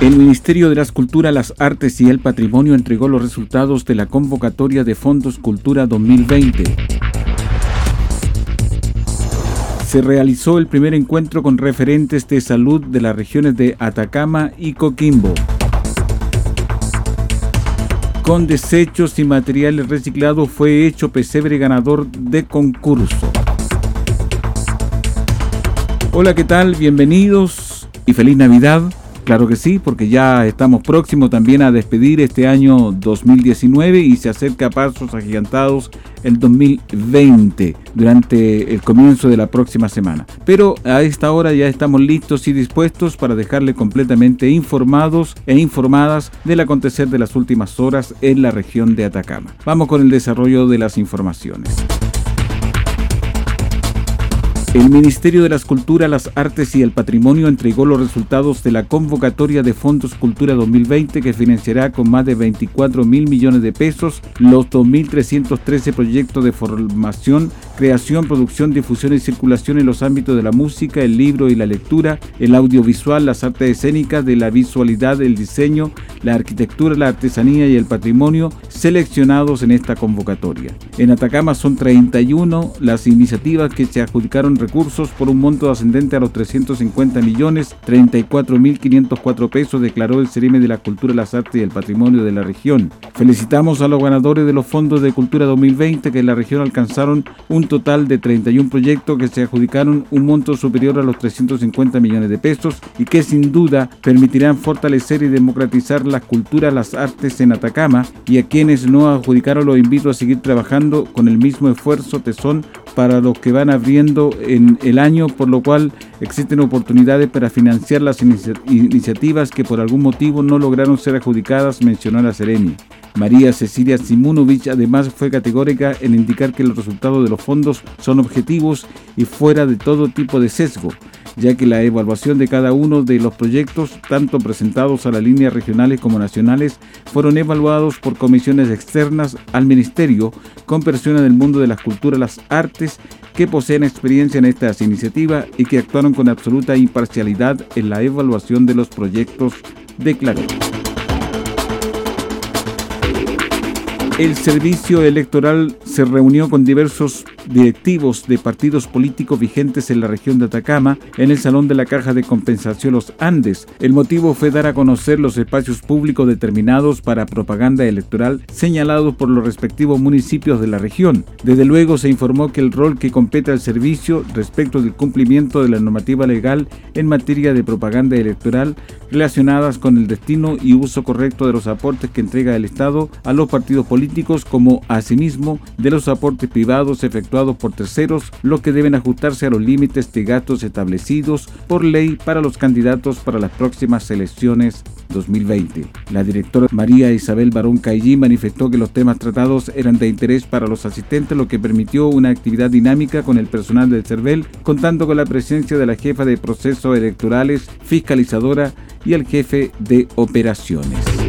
El Ministerio de las Culturas, las Artes y el Patrimonio entregó los resultados de la convocatoria de Fondos Cultura 2020. Se realizó el primer encuentro con referentes de salud de las regiones de Atacama y Coquimbo. Con desechos y materiales reciclados fue hecho pesebre ganador de concurso. Hola, ¿qué tal? Bienvenidos y feliz Navidad. Claro que sí, porque ya estamos próximos también a despedir este año 2019 y se acerca a pasos agigantados el 2020 durante el comienzo de la próxima semana. Pero a esta hora ya estamos listos y dispuestos para dejarle completamente informados e informadas del acontecer de las últimas horas en la región de Atacama. Vamos con el desarrollo de las informaciones. El Ministerio de las Culturas, las Artes y el Patrimonio entregó los resultados de la convocatoria de Fondos Cultura 2020 que financiará con más de 24 mil millones de pesos los 2.313 proyectos de formación, creación, producción, difusión y circulación en los ámbitos de la música, el libro y la lectura, el audiovisual, las artes escénicas, de la visualidad, el diseño, la arquitectura, la artesanía y el patrimonio seleccionados en esta convocatoria. En Atacama son 31 las iniciativas que se adjudicaron recursos por un monto ascendente a los 350 millones 34 mil 504 pesos, declaró el Cerime de la Cultura, las Artes y el Patrimonio de la región. Felicitamos a los ganadores de los fondos de Cultura 2020 que en la región alcanzaron un total de 31 proyectos que se adjudicaron un monto superior a los 350 millones de pesos y que sin duda permitirán fortalecer y democratizar las culturas, las artes en Atacama y a quienes no adjudicaron los invito a seguir trabajando con el mismo esfuerzo, tesón para los que van abriendo en el año, por lo cual existen oportunidades para financiar las iniciativas que por algún motivo no lograron ser adjudicadas, mencionó la Seremi. María Cecilia Simunovich además fue categórica en indicar que los resultados de los fondos son objetivos y fuera de todo tipo de sesgo, ya que la evaluación de cada uno de los proyectos, tanto presentados a las líneas regionales como nacionales, fueron evaluados por comisiones externas al Ministerio con personas del mundo de las culturas, las artes, que poseen experiencia en estas iniciativas y que actuaron con absoluta imparcialidad en la evaluación de los proyectos, declaró. El servicio electoral se reunió con diversos directivos de partidos políticos vigentes en la región de Atacama en el Salón de la Caja de Compensación Los Andes. El motivo fue dar a conocer los espacios públicos determinados para propaganda electoral señalados por los respectivos municipios de la región. Desde luego se informó que el rol que compete al servicio respecto del cumplimiento de la normativa legal en materia de propaganda electoral relacionadas con el destino y uso correcto de los aportes que entrega el Estado a los partidos políticos como asimismo de los aportes privados efectuados por terceros, lo que deben ajustarse a los límites de gastos establecidos por ley para los candidatos para las próximas elecciones 2020. La directora María Isabel Barón Caillí manifestó que los temas tratados eran de interés para los asistentes, lo que permitió una actividad dinámica con el personal del CERVEL, contando con la presencia de la jefa de procesos electorales, fiscalizadora y el jefe de operaciones.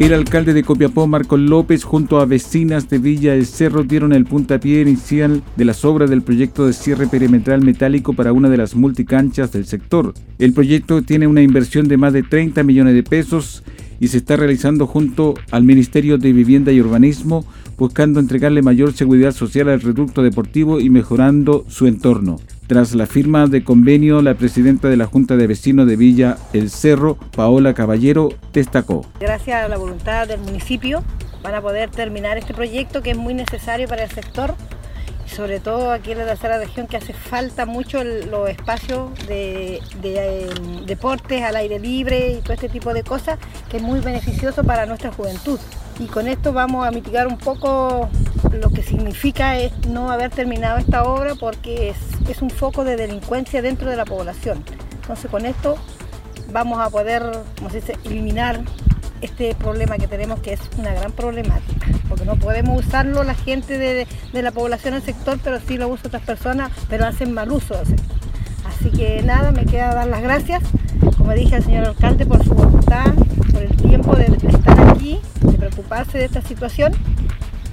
El alcalde de Copiapó, Marco López, junto a vecinas de Villa del Cerro, dieron el puntapié inicial de las obras del proyecto de cierre perimetral metálico para una de las multicanchas del sector. El proyecto tiene una inversión de más de 30 millones de pesos y se está realizando junto al Ministerio de Vivienda y Urbanismo, buscando entregarle mayor seguridad social al reducto deportivo y mejorando su entorno. Tras la firma de convenio, la presidenta de la Junta de Vecinos de Villa El Cerro, Paola Caballero, destacó. Gracias a la voluntad del municipio van a poder terminar este proyecto que es muy necesario para el sector sobre todo aquí en la tercera región que hace falta mucho los espacios de, em, deportes al aire libre y todo este tipo de cosas que es muy beneficioso para nuestra juventud. Y con esto vamos a mitigar un poco lo que significa es no haber terminado esta obra porque es, un foco de delincuencia dentro de la población. Entonces con esto vamos a poder, como se dice, eliminar este problema que tenemos que es una gran problemática, porque no podemos usarlo la gente de, la población del sector, pero sí lo usan otras personas, pero hacen mal uso. Así que nada, me queda dar las gracias, como dije al señor alcalde, por su voluntad, por el tiempo de estar aquí, de preocuparse de esta situación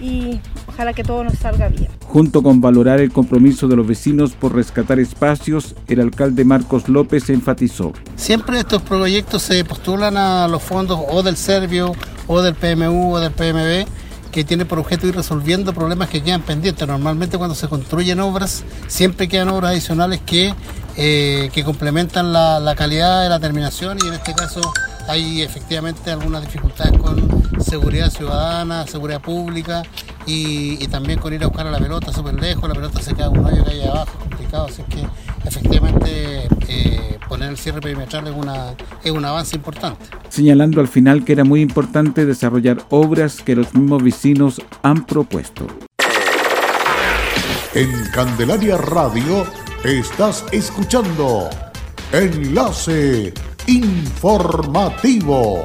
y ojalá que todo nos salga bien. Junto con valorar el compromiso de los vecinos por rescatar espacios, el alcalde Marcos López enfatizó. Siempre estos proyectos se postulan a los fondos o del Servio o del PMU o del PMB que tiene por objeto ir resolviendo problemas que quedan pendientes. Normalmente cuando se construyen obras, siempre quedan obras adicionales que, eh, que complementan la, la calidad de la terminación y en este caso hay efectivamente algunas dificultades con seguridad ciudadana, seguridad pública y, también con ir a buscar a la pelota súper lejos, la pelota se queda en un hoyo que hay abajo, es complicado, así que efectivamente eh, poner el cierre perimetral es, una, es un avance importante. Señalando al final que era muy importante desarrollar obras que los mismos vecinos han propuesto. En Candelaria Radio estás escuchando Enlace Informativo.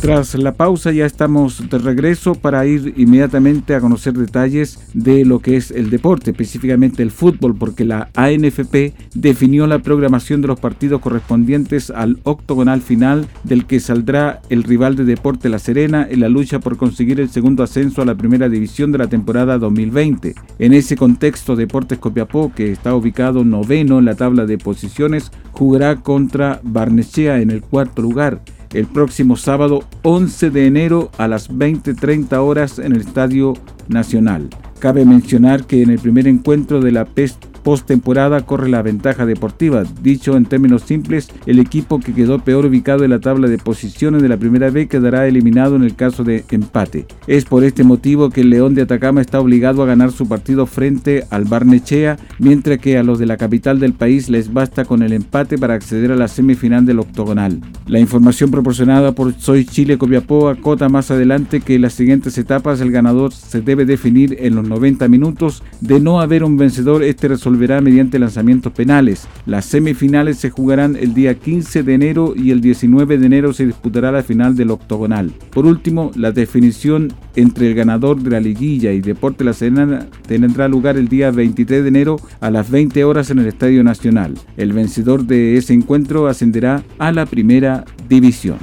Tras la pausa ya estamos de regreso para ir inmediatamente a conocer detalles de lo que es el deporte, específicamente el fútbol, porque la ANFP definió la programación de los partidos correspondientes al octogonal final del que saldrá el rival de Deporte La Serena en la lucha por conseguir el segundo ascenso a la primera división de la temporada 2020. En ese contexto, Deportes Copiapó, que está ubicado noveno en la tabla de posiciones, jugará contra Barnechea en el cuarto lugar el próximo sábado 11 de enero a las 20.30 horas en el Estadio Nacional. Cabe mencionar que en el primer encuentro de la PEST postemporada corre la ventaja deportiva. Dicho en términos simples, el equipo que quedó peor ubicado en la tabla de posiciones de la primera vez quedará eliminado en el caso de empate. Es por este motivo que el León de Atacama está obligado a ganar su partido frente al Barnechea, mientras que a los de la capital del país les basta con el empate para acceder a la semifinal del octogonal. La información proporcionada por Soy Chile Copiapó acota más adelante que en las siguientes etapas el ganador se debe definir en los 90 minutos. De no haber un vencedor, este resultado resolverá mediante lanzamientos penales. Las semifinales se jugarán el día 15 de enero y el 19 de enero se disputará la final del octogonal. Por último, la definición entre el ganador de la liguilla y Deporte La Serena tendrá lugar el día 23 de enero a las 20 horas en el Estadio Nacional. El vencedor de ese encuentro ascenderá a la primera división.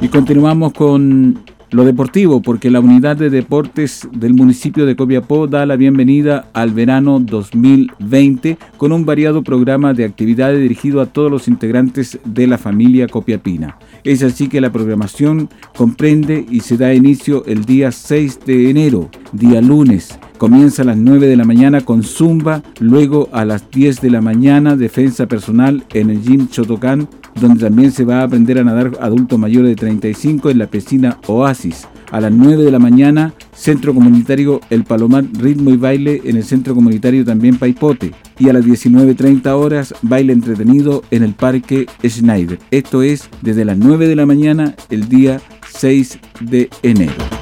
Y continuamos con Lo deportivo, porque la unidad de deportes del municipio de Copiapó da la bienvenida al verano 2020 con un variado programa de actividades dirigido a todos los integrantes de la familia copiapina. Es así que la programación comprende y se da inicio el día 6 de enero, día lunes. Comienza a las 9 de la mañana con Zumba, luego a las 10 de la mañana defensa personal en el Gym Chotocán, donde también se va a aprender a nadar adulto mayor de 35 en la piscina Oasis. A las 9 de la mañana, Centro Comunitario El Palomar, ritmo y baile en el Centro Comunitario también Paipote. Y a las 19.30 horas, baile entretenido en el Parque Schneider. Esto es desde las 9 de la mañana el día 6 de enero.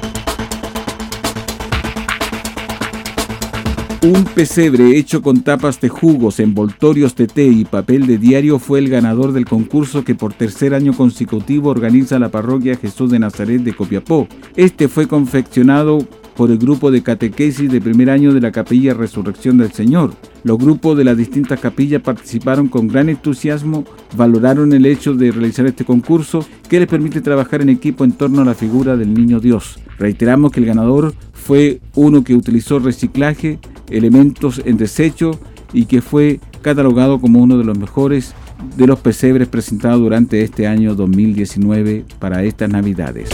Un pesebre hecho con tapas de jugos, envoltorios de té y papel de diario fue el ganador del concurso que por tercer año consecutivo organiza la parroquia Jesús de Nazaret de Copiapó. Este fue confeccionado por el grupo de catequesis de primer año de la Capilla Resurrección del Señor. Los grupos de las distintas capillas participaron con gran entusiasmo, valoraron el hecho de realizar este concurso que les permite trabajar en equipo en torno a la figura del Niño Dios. Reiteramos que el ganador fue uno que utilizó reciclaje, elementos en desecho y que fue catalogado como uno de los mejores de los pesebres presentados durante este año 2019 para estas navidades.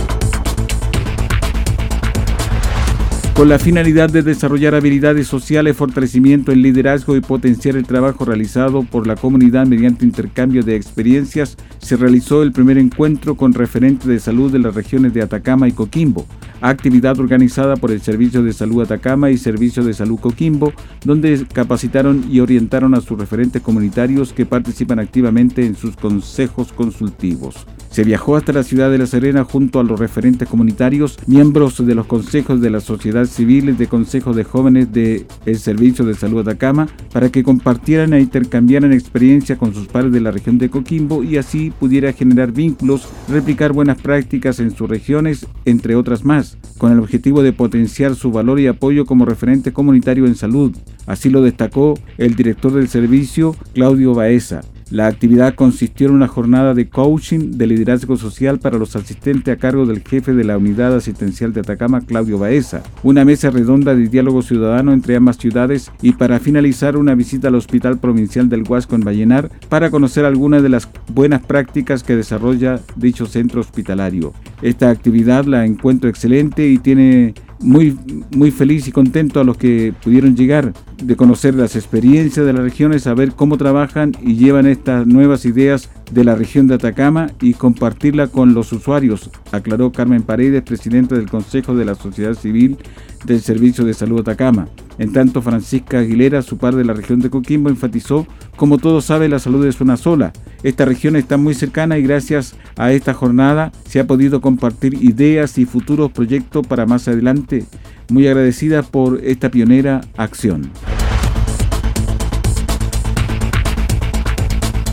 Con la finalidad de desarrollar habilidades sociales, fortalecimiento el liderazgo y potenciar el trabajo realizado por la comunidad mediante intercambio de experiencias, se realizó el primer encuentro con referentes de salud de las regiones de Atacama y Coquimbo, actividad organizada por el Servicio de Salud Atacama y Servicio de Salud Coquimbo, donde capacitaron y orientaron a sus referentes comunitarios que participan activamente en sus consejos consultivos. Se viajó hasta la ciudad de La Serena junto a los referentes comunitarios, miembros de los consejos de la sociedad civil y de consejos de jóvenes del Servicio de Salud Atacama, para que compartieran e intercambiaran experiencia con sus pares de la región de Coquimbo y así pudiera generar vínculos, replicar buenas prácticas en sus regiones, entre otras más, con el objetivo de potenciar su valor y apoyo como referente comunitario en salud. Así lo destacó el director del servicio, Claudio Baeza. La actividad consistió en una jornada de coaching de liderazgo social para los asistentes a cargo del jefe de la Unidad Asistencial de Atacama, Claudio Baeza, una mesa redonda de diálogo ciudadano entre ambas ciudades y para finalizar una visita al Hospital Provincial del Huasco en Vallenar para conocer algunas de las buenas prácticas que desarrolla dicho centro hospitalario. Esta actividad la encuentro excelente y tiene muy, muy feliz y contento a los que pudieron llegar, de conocer las experiencias de las regiones, saber cómo trabajan y llevan estas nuevas ideas de la región de Atacama y compartirla con los usuarios, aclaró Carmen Paredes, presidenta del Consejo de la Sociedad Civil del Servicio de Salud Atacama. En tanto, Francisca Aguilera, su par de la región de Coquimbo, enfatizó, como todos saben, la salud es una sola. Esta región está muy cercana y gracias a esta jornada se ha podido compartir ideas y futuros proyectos para más adelante. Muy agradecida por esta pionera acción.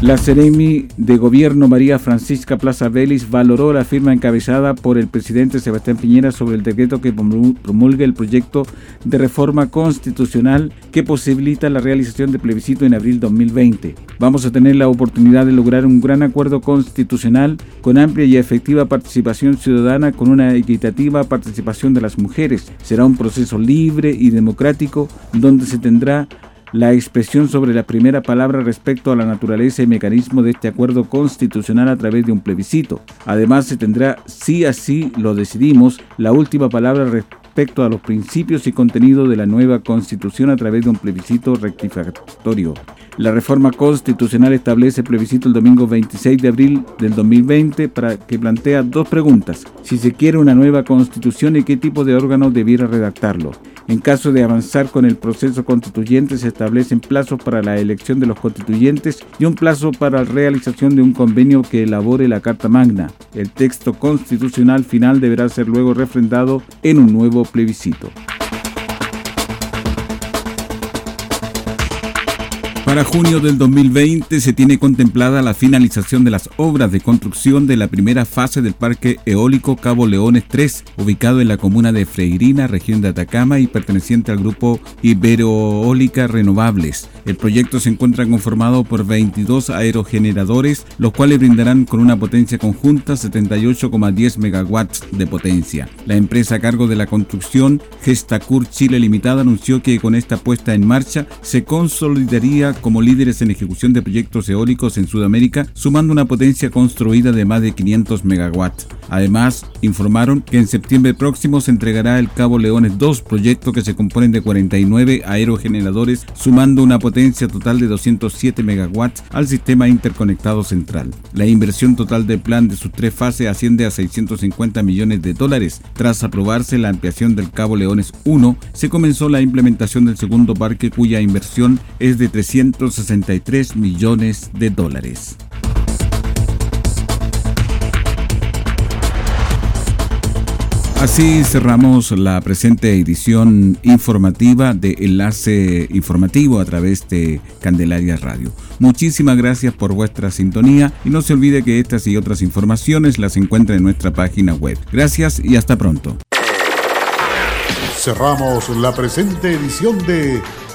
La Ceremi de Gobierno María Francisca Plaza Vélez valoró la firma encabezada por el presidente Sebastián Piñera sobre el decreto que promulga el proyecto de reforma constitucional que posibilita la realización de plebiscito en abril 2020. Vamos a tener la oportunidad de lograr un gran acuerdo constitucional con amplia y efectiva participación ciudadana con una equitativa participación de las mujeres. Será un proceso libre y democrático donde se tendrá la expresión sobre la primera palabra respecto a la naturaleza y mecanismo de este acuerdo constitucional a través de un plebiscito. Además, se tendrá, si así lo decidimos, la última palabra respecto a los principios y contenido de la nueva constitución a través de un plebiscito rectificatorio. La reforma constitucional establece plebiscito el domingo 26 de abril del 2020 para que plantea dos preguntas. Si se quiere una nueva constitución y qué tipo de órgano debiera redactarlo. En caso de avanzar con el proceso constituyente, se establecen plazos para la elección de los constituyentes y un plazo para la realización de un convenio que elabore la Carta Magna. El texto constitucional final deberá ser luego refrendado en un nuevo plebiscito. Para junio del 2020 se tiene contemplada la finalización de las obras de construcción de la primera fase del Parque Eólico Cabo Leones 3, ubicado en la comuna de Freirina, región de Atacama y perteneciente al grupo Iberoeólica Renovables. El proyecto se encuentra conformado por 22 aerogeneradores, los cuales brindarán con una potencia conjunta 78,10 megawatts de potencia. La empresa a cargo de la construcción, Gestacur Chile Limitada, anunció que con esta puesta en marcha se consolidaría como líderes en ejecución de proyectos eólicos en Sudamérica, sumando una potencia construida de más de 500 megawatts. Además, informaron que en septiembre próximo se entregará el Cabo Leones 2, proyecto que se componen de 49 aerogeneradores, sumando una potencia total de 207 megawatts al sistema interconectado central. La inversión total del plan de sus tres fases asciende a 650 millones de dólares. Tras aprobarse la ampliación del Cabo Leones 1, se comenzó la implementación del segundo parque cuya inversión es de 363 millones de dólares. Así cerramos la presente edición informativa de Enlace Informativo a través de Candelaria Radio. Muchísimas gracias por vuestra sintonía y no se olvide que estas y otras informaciones las encuentra en nuestra página web. Gracias y hasta pronto. Cerramos la presente edición de